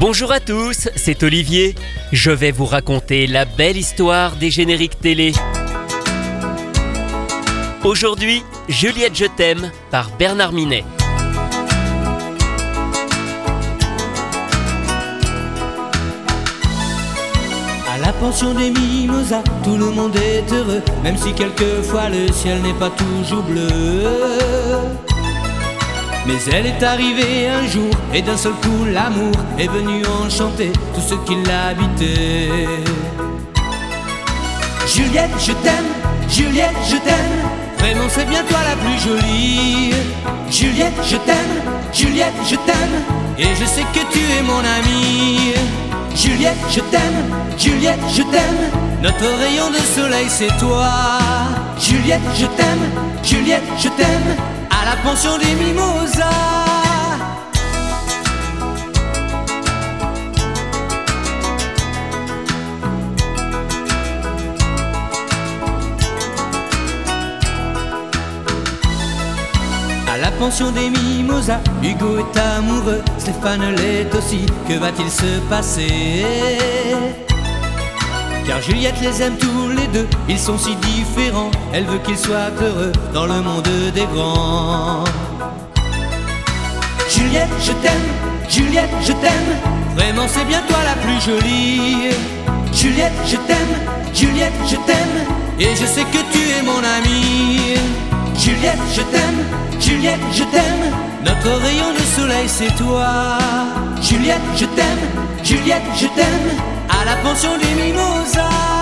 Bonjour à tous, c'est Olivier. Je vais vous raconter la belle histoire des génériques télé. Aujourd'hui, Juliette Je t'aime par Bernard Minet. À la pension des mimosas, tout le monde est heureux, même si quelquefois le ciel n'est pas toujours bleu. Mais elle est arrivée un jour, et d'un seul coup l'amour est venu enchanter tout ce qui l'habitait. Juliette, je t'aime, Juliette, je t'aime, vraiment c'est bien toi la plus jolie. Juliette, je t'aime, Juliette, je t'aime, et je sais que tu es mon amie. Juliette, je t'aime, Juliette, je t'aime. Notre rayon de soleil, c'est toi. Juliette, je t'aime, Juliette, je t'aime. À la pension des mimosas. À la pension des mimosas, Hugo est amoureux, Stéphane l'est aussi. Que va-t-il se passer? Car Juliette les aime tous ils sont si différents. Elle veut qu'ils soient heureux dans le monde des grands. Juliette, je t'aime, Juliette, je t'aime. Vraiment, c'est bien toi la plus jolie. Juliette, je t'aime, Juliette, je t'aime. Et je sais que tu es mon amie. Juliette, je t'aime, Juliette, je t'aime. Notre rayon de soleil, c'est toi. Juliette, je t'aime, Juliette, je t'aime. À la pension des mimosas.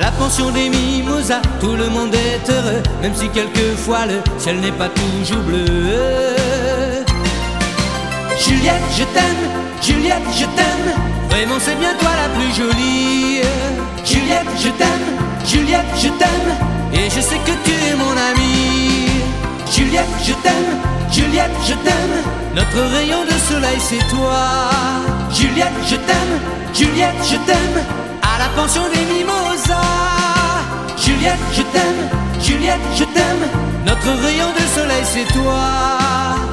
La pension des mimosas, tout le monde est heureux, même si quelquefois le ciel n'est pas toujours bleu. Juliette, je t'aime, Juliette, je t'aime. Vraiment, c'est bien toi la plus jolie. Juliette, je t'aime, Juliette, je t'aime. Et je sais que tu es mon amie. Juliette, je t'aime, Juliette, je t'aime. Notre rayon de soleil, c'est toi. Juliette, je t'aime, Juliette, je t'aime. La pension des mimosas. Juliette, je t'aime, Juliette, je t'aime. Notre rayon de soleil, c'est toi.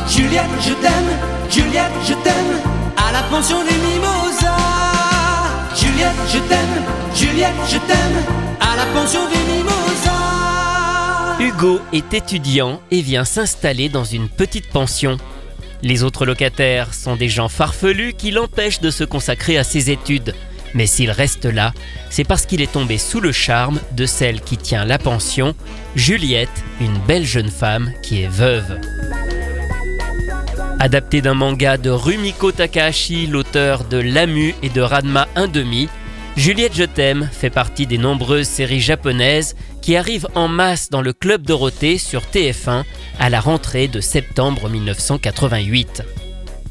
Juliette, je t'aime, Juliette, je t'aime. À la pension des mimosas. Juliette, je t'aime, Juliette, je t'aime. À la pension des mimosas. Hugo est étudiant et vient s'installer dans une petite pension. Les autres locataires sont des gens farfelus qui l'empêchent de se consacrer à ses études. Mais s'il reste là, c'est parce qu'il est tombé sous le charme de celle qui tient la pension, Juliette, une belle jeune femme qui est veuve. Adapté d'un manga de Rumiko Takahashi, l'auteur de Lamu et de Ranma 1,5, Juliette Je t'aime fait partie des nombreuses séries japonaises qui arrivent en masse dans le Club Dorothée sur TF1 à la rentrée de septembre 1988.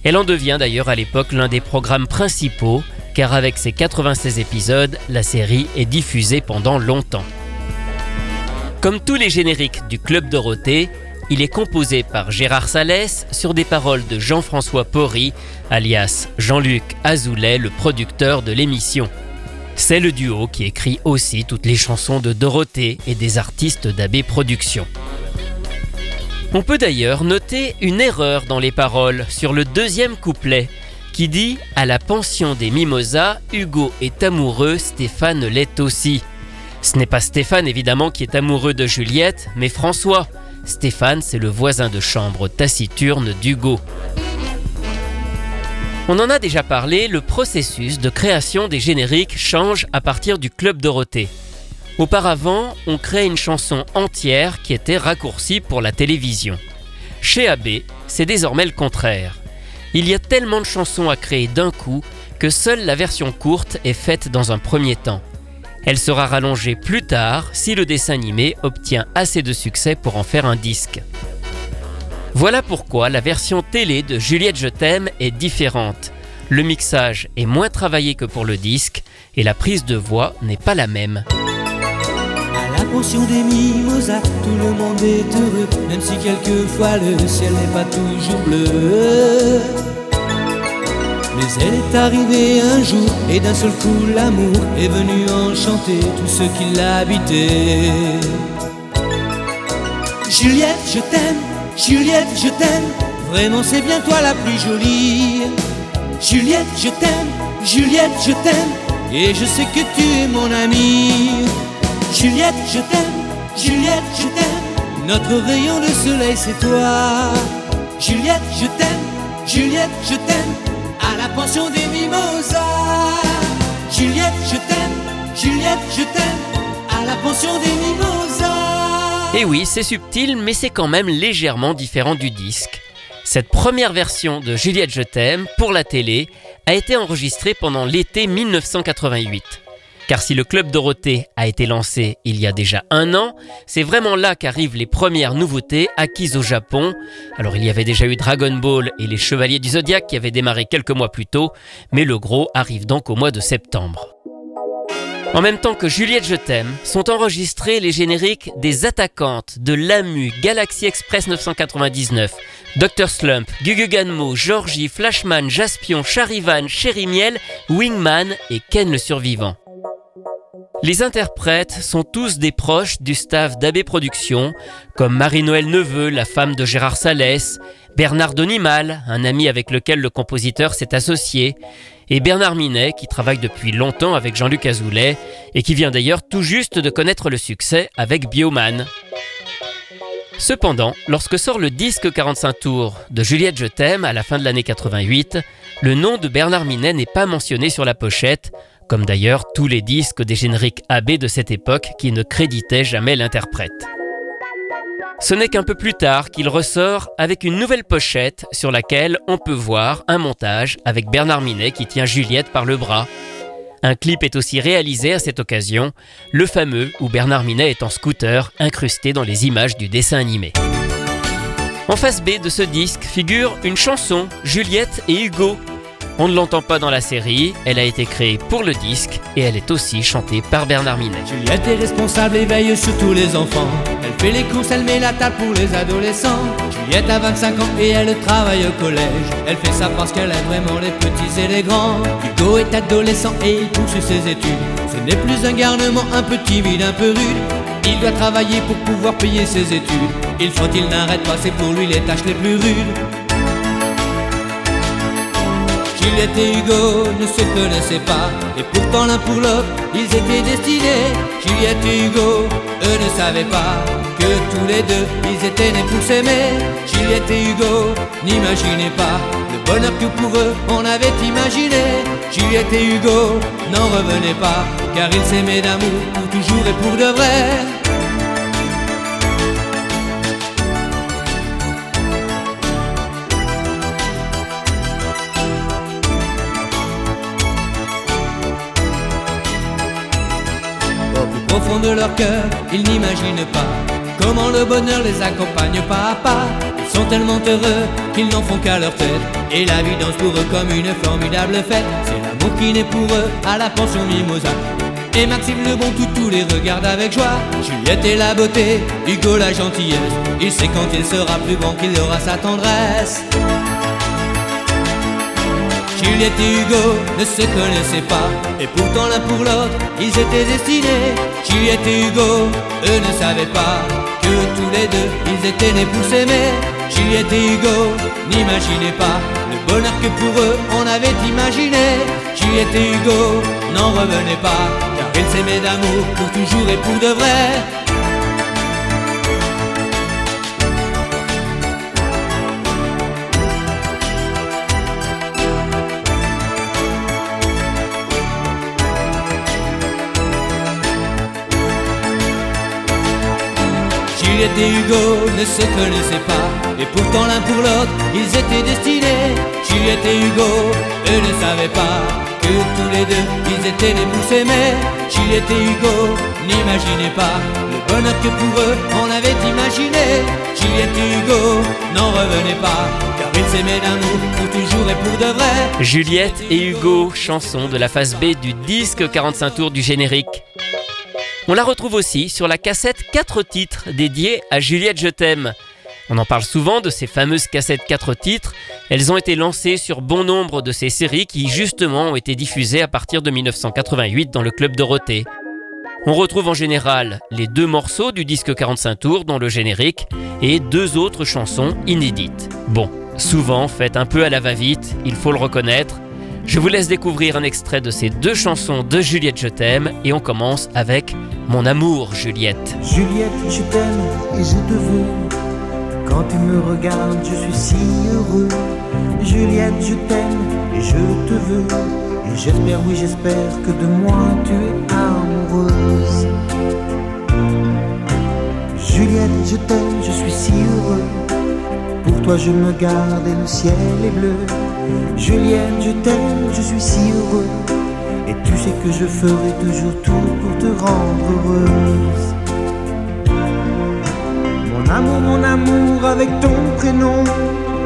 Elle en devient d'ailleurs à l'époque l'un des programmes principaux, car avec ses 96 épisodes, la série est diffusée pendant longtemps. Comme tous les génériques du Club Dorothée, il est composé par Gérard Salès sur des paroles de Jean-François Porry, alias Jean-Luc Azoulay, le producteur de l'émission. C'est le duo qui écrit aussi toutes les chansons de Dorothée et des artistes d'AB Productions. On peut d'ailleurs noter une erreur dans les paroles sur le deuxième couplet qui dit À la pension des mimosas, Hugo est amoureux, Stéphane l'est aussi. Ce n'est pas Stéphane évidemment qui est amoureux de Juliette, mais François. Stéphane, c'est le voisin de chambre taciturne d'Hugo. On en a déjà parlé, le processus de création des génériques change à partir du Club Dorothée. Auparavant, on créait une chanson entière qui était raccourcie pour la télévision. Chez AB, c'est désormais le contraire. Il y a tellement de chansons à créer d'un coup que seule la version courte est faite dans un premier temps. Elle sera rallongée plus tard si le dessin animé obtient assez de succès pour en faire un disque. Voilà pourquoi la version télé de Juliette Je t'aime est différente. Le mixage est moins travaillé que pour le disque et la prise de voix n'est pas la même. Pension des mimosas, tout le monde est heureux, même si quelquefois le ciel n'est pas toujours bleu. Mais elle est arrivée un jour, et d'un seul coup l'amour est venu enchanter tout ce qui l'habitait. Juliette, je t'aime, Juliette, je t'aime, vraiment c'est bien toi la plus jolie. Juliette, je t'aime, Juliette, je t'aime, et je sais que tu es mon amie. Juliette, je t'aime, Juliette, je t'aime, notre rayon de soleil c'est toi. Juliette, je t'aime, Juliette, je t'aime, à la pension des mimosas. Juliette, je t'aime, Juliette, je t'aime, à la pension des mimosas. Et oui, c'est subtil, mais c'est quand même légèrement différent du disque. Cette première version de Juliette Je t'aime pour la télé a été enregistrée pendant l'été 1988. Car si le Club Dorothée a été lancé il y a déjà un an, c'est vraiment là qu'arrivent les premières nouveautés acquises au Japon. Alors il y avait déjà eu Dragon Ball et les Chevaliers du Zodiaque qui avaient démarré quelques mois plus tôt, mais le gros arrive donc au mois de septembre. En même temps que Juliette Je t'aime, sont enregistrés les génériques des attaquantes de l'AMU, Galaxy Express 999, Dr Slump, Guguganmo, Georgie, Flashman, Jaspion, Charivan, Miel, Wingman et Ken le survivant. Les interprètes sont tous des proches du staff d'AB Productions, comme Marie-Noël Neveu, la femme de Gérard Salès, Bernard Donimal, un ami avec lequel le compositeur s'est associé, et Bernard Minet, qui travaille depuis longtemps avec Jean-Luc Azoulay, et qui vient d'ailleurs tout juste de connaître le succès avec Bioman. Cependant, lorsque sort le disque 45 tours de Juliette Je t'aime à la fin de l'année 88, le nom de Bernard Minet n'est pas mentionné sur la pochette, comme d'ailleurs tous les disques des génériques AB de cette époque qui ne créditaient jamais l'interprète. Ce n'est qu'un peu plus tard qu'il ressort avec une nouvelle pochette sur laquelle on peut voir un montage avec Bernard Minet qui tient Juliette par le bras. Un clip est aussi réalisé à cette occasion, le fameux où Bernard Minet est en scooter incrusté dans les images du dessin animé. En face B de ce disque figure une chanson, Juliette et Hugo, on ne l'entend pas dans la série, elle a été créée pour le disque et elle est aussi chantée par Bernard Minet. Juliette est responsable et veille sur tous les enfants. Elle fait les courses, elle met la table pour les adolescents. Juliette a 25 ans et elle travaille au collège. Elle fait ça parce qu'elle aime vraiment les petits et les grands. Hugo est adolescent et il poursuit ses études. Ce n'est plus un garnement un peu timide, un peu rude. Il doit travailler pour pouvoir payer ses études. Il faut qu'il n'arrête pas, c'est pour lui les tâches les plus rudes. Juliette et Hugo ne se connaissaient pas, et pourtant l'un pour l'autre, ils étaient destinés. Juliette et Hugo, eux ne savaient pas que tous les deux, ils étaient nés pour s'aimer. Juliette et Hugo n'imaginaient pas le bonheur que pour eux on avait imaginé. Juliette et Hugo n'en revenaient pas, car ils s'aimaient d'amour pour toujours et pour de vrai. Fond de leur cœur, ils n'imaginent pas comment le bonheur les accompagne pas à pas. Ils sont tellement heureux qu'ils n'en font qu'à leur tête. Et la vie danse pour eux comme une formidable fête. C'est l'amour qui naît pour eux à la pension Mimosa. Et Maxime le bon tout, les regarde avec joie. Juliette est la beauté, Hugo la gentillesse. Il sait quand il sera plus grand qu'il aura sa tendresse. Juliette et Hugo ne se connaissaient pas, et pourtant l'un pour l'autre, ils étaient destinés. Juliette et Hugo, eux ne savaient pas que tous les deux, ils étaient nés pour s'aimer. Juliette et Hugo n'imaginaient pas le bonheur que pour eux on avait imaginé. Juliette et Hugo n'en revenaient pas, car ils s'aimaient d'amour pour toujours et pour de vrai. Juliette et Hugo ne se connaissaient pas, et pourtant l'un pour l'autre, ils étaient destinés. Juliette et Hugo, eux ne savaient pas que tous les deux, ils étaient nés pour s'aimer. Juliette et Hugo n'imaginaient pas le bonheur que pour eux, on avait imaginé. Juliette et Hugo n'en revenaient pas, car ils s'aimaient d'amour pour toujours et pour de vrai. Juliette et Hugo, chanson de la phase B du disque 45 tours du générique. On la retrouve aussi sur la cassette 4 titres dédiée à Juliette Je t'aime. On en parle souvent de ces fameuses cassettes 4 titres. Elles ont été lancées sur bon nombre de ces séries qui justement ont été diffusées à partir de 1988 dans le Club Dorothée. On retrouve en général les deux morceaux du disque 45 tours dont le générique et deux autres chansons inédites. Bon, souvent faites un peu à la va-vite, il faut le reconnaître, Je vous laisse découvrir un extrait de ces deux chansons de Juliette Je t'aime et on commence avec Mon amour Juliette. Juliette, je t'aime et je te veux. Quand tu me regardes, je suis si heureux. Juliette, je t'aime et je te veux. Et j'espère, oui, j'espère que de moi tu es amoureuse. Juliette, je t'aime, je suis si heureux. Pour toi, je me garde et le ciel est bleu. Juliette, je t'aime, je suis si heureux. Et tu sais que je ferai toujours tout pour te rendre heureuse. Mon amour, mon amour, avec ton prénom.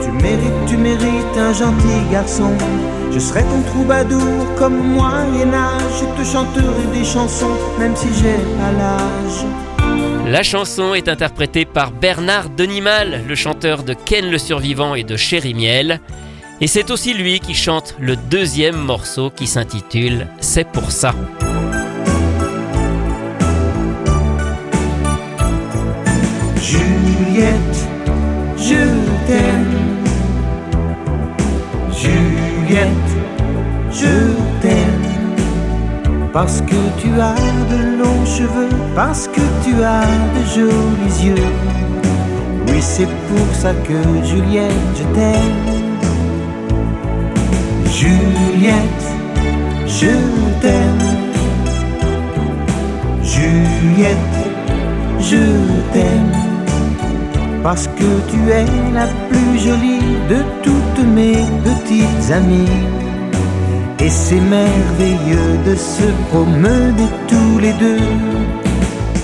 Tu mérites, tu mérites un gentil garçon. Je serai ton troubadour comme au Moyen-Âge. Je te chanterai des chansons, même si j'ai pas l'âge. La chanson est interprétée par Bernard Denimal, le chanteur de Ken le Survivant et de Chéri Miel. Et c'est aussi lui qui chante le deuxième morceau qui s'intitule C'est pour ça. Juliette, je t'aime. Juliette, je t'aime. Parce que tu as de longs cheveux, parce que tu as de jolis yeux. Oui, c'est pour ça que Juliette, je t'aime. Juliette, je t'aime. Juliette, je t'aime. Parce que tu es la plus jolie de toutes mes petites amies. Et c'est merveilleux de se promener tous les deux.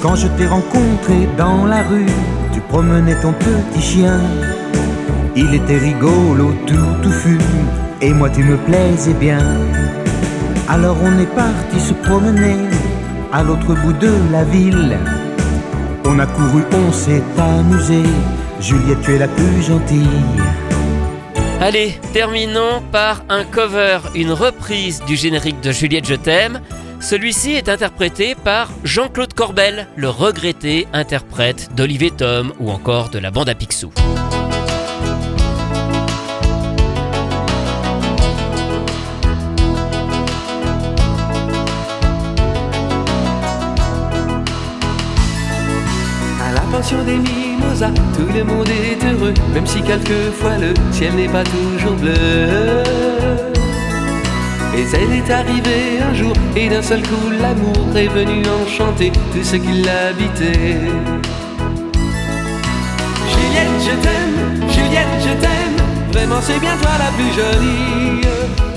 Quand je t'ai rencontré dans la rue, tu promenais ton petit chien. Il était rigolo, tout touffu, et moi tu me plaisais bien. Alors on est parti se promener à l'autre bout de la ville. On a couru, on s'est amusé. Juliette, tu es la plus gentille. Allez, terminons par un cover, une reprise du générique de Juliette Je t'aime. Celui-ci est interprété par Jean-Claude Corbel, le regretté interprète d'Olivier Tom ou encore de la bande à Picsou. Tout le monde est heureux, même si quelquefois le ciel n'est pas toujours bleu. Mais elle est arrivée un jour, et d'un seul coup l'amour est venu enchanter tout ce qui l'habitait. Juliette, je t'aime, Juliette, je t'aime, vraiment c'est bien toi la plus jolie.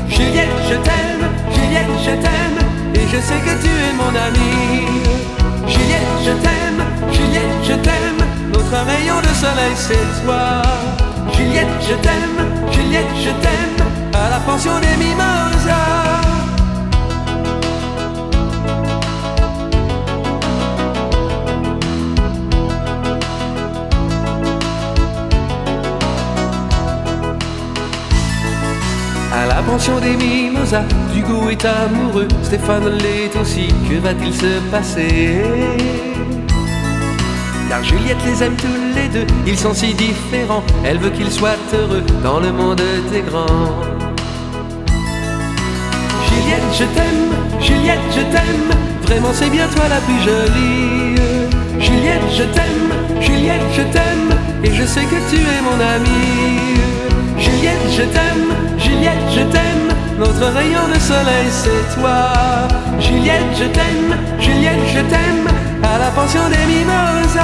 Juliette, je t'aime, Juliette, je t'aime, et je sais que tu es mon amie. Juliette, je t'aime, Juliette, je t'aime, notre rayon de soleil c'est toi. Juliette, je t'aime, Juliette, je t'aime, à la pension des mimosas. À la pension des mimosas, Hugo est amoureux, Stéphane l'est aussi, que va-t-il se passer? Car Juliette les aime tous les deux, ils sont si différents, elle veut qu'ils soient heureux dans le monde des grands. Juliette, je t'aime, Juliette, je t'aime, vraiment c'est bien toi la plus jolie. Juliette, je t'aime, Juliette, je t'aime, et je sais que tu es mon amie. Juliette, je t'aime, Juliette, je t'aime, notre rayon de soleil c'est toi. Juliette, je t'aime, Juliette, je t'aime, à la pension des mimosas.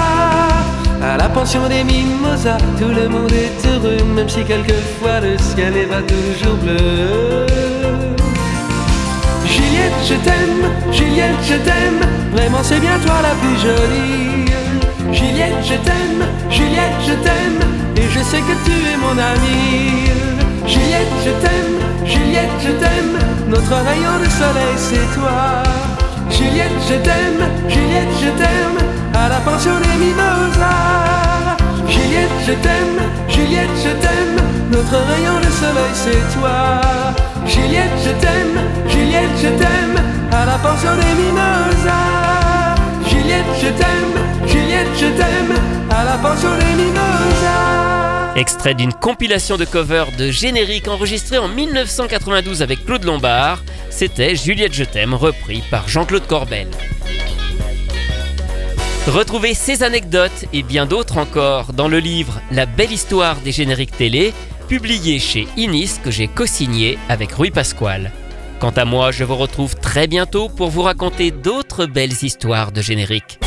À la pension des mimosas, tout le monde est heureux, même si quelquefois le ciel est pas toujours bleu. Juliette, je t'aime, Juliette, je t'aime, vraiment c'est bien toi la plus jolie. Juliette, je t'aime, Juliette, je t'aime, et je sais que tu es mon amie. Juliette, je t'aime, Juliette, je t'aime, notre rayon de soleil c'est toi. Juliette, je t'aime, Juliette, je t'aime, à la pension des mimosas. Juliette, je t'aime, Juliette, je t'aime, notre rayon de soleil c'est toi. Juliette, je t'aime, Juliette, je t'aime, à la pension des mimosas. Juliette, je t'aime, Juliette, je t'aime, à la pension des. Extrait d'une compilation de covers de génériques enregistrés en 1992 avec Claude Lombard, c'était Juliette Je t'aime repris par Jean-Claude Corbel. Retrouvez ces anecdotes et bien d'autres encore dans le livre La belle histoire des génériques télé, publié chez Inis que j'ai co-signé avec Rui Pasquale. Quant à moi, je vous retrouve très bientôt pour vous raconter d'autres belles histoires de génériques.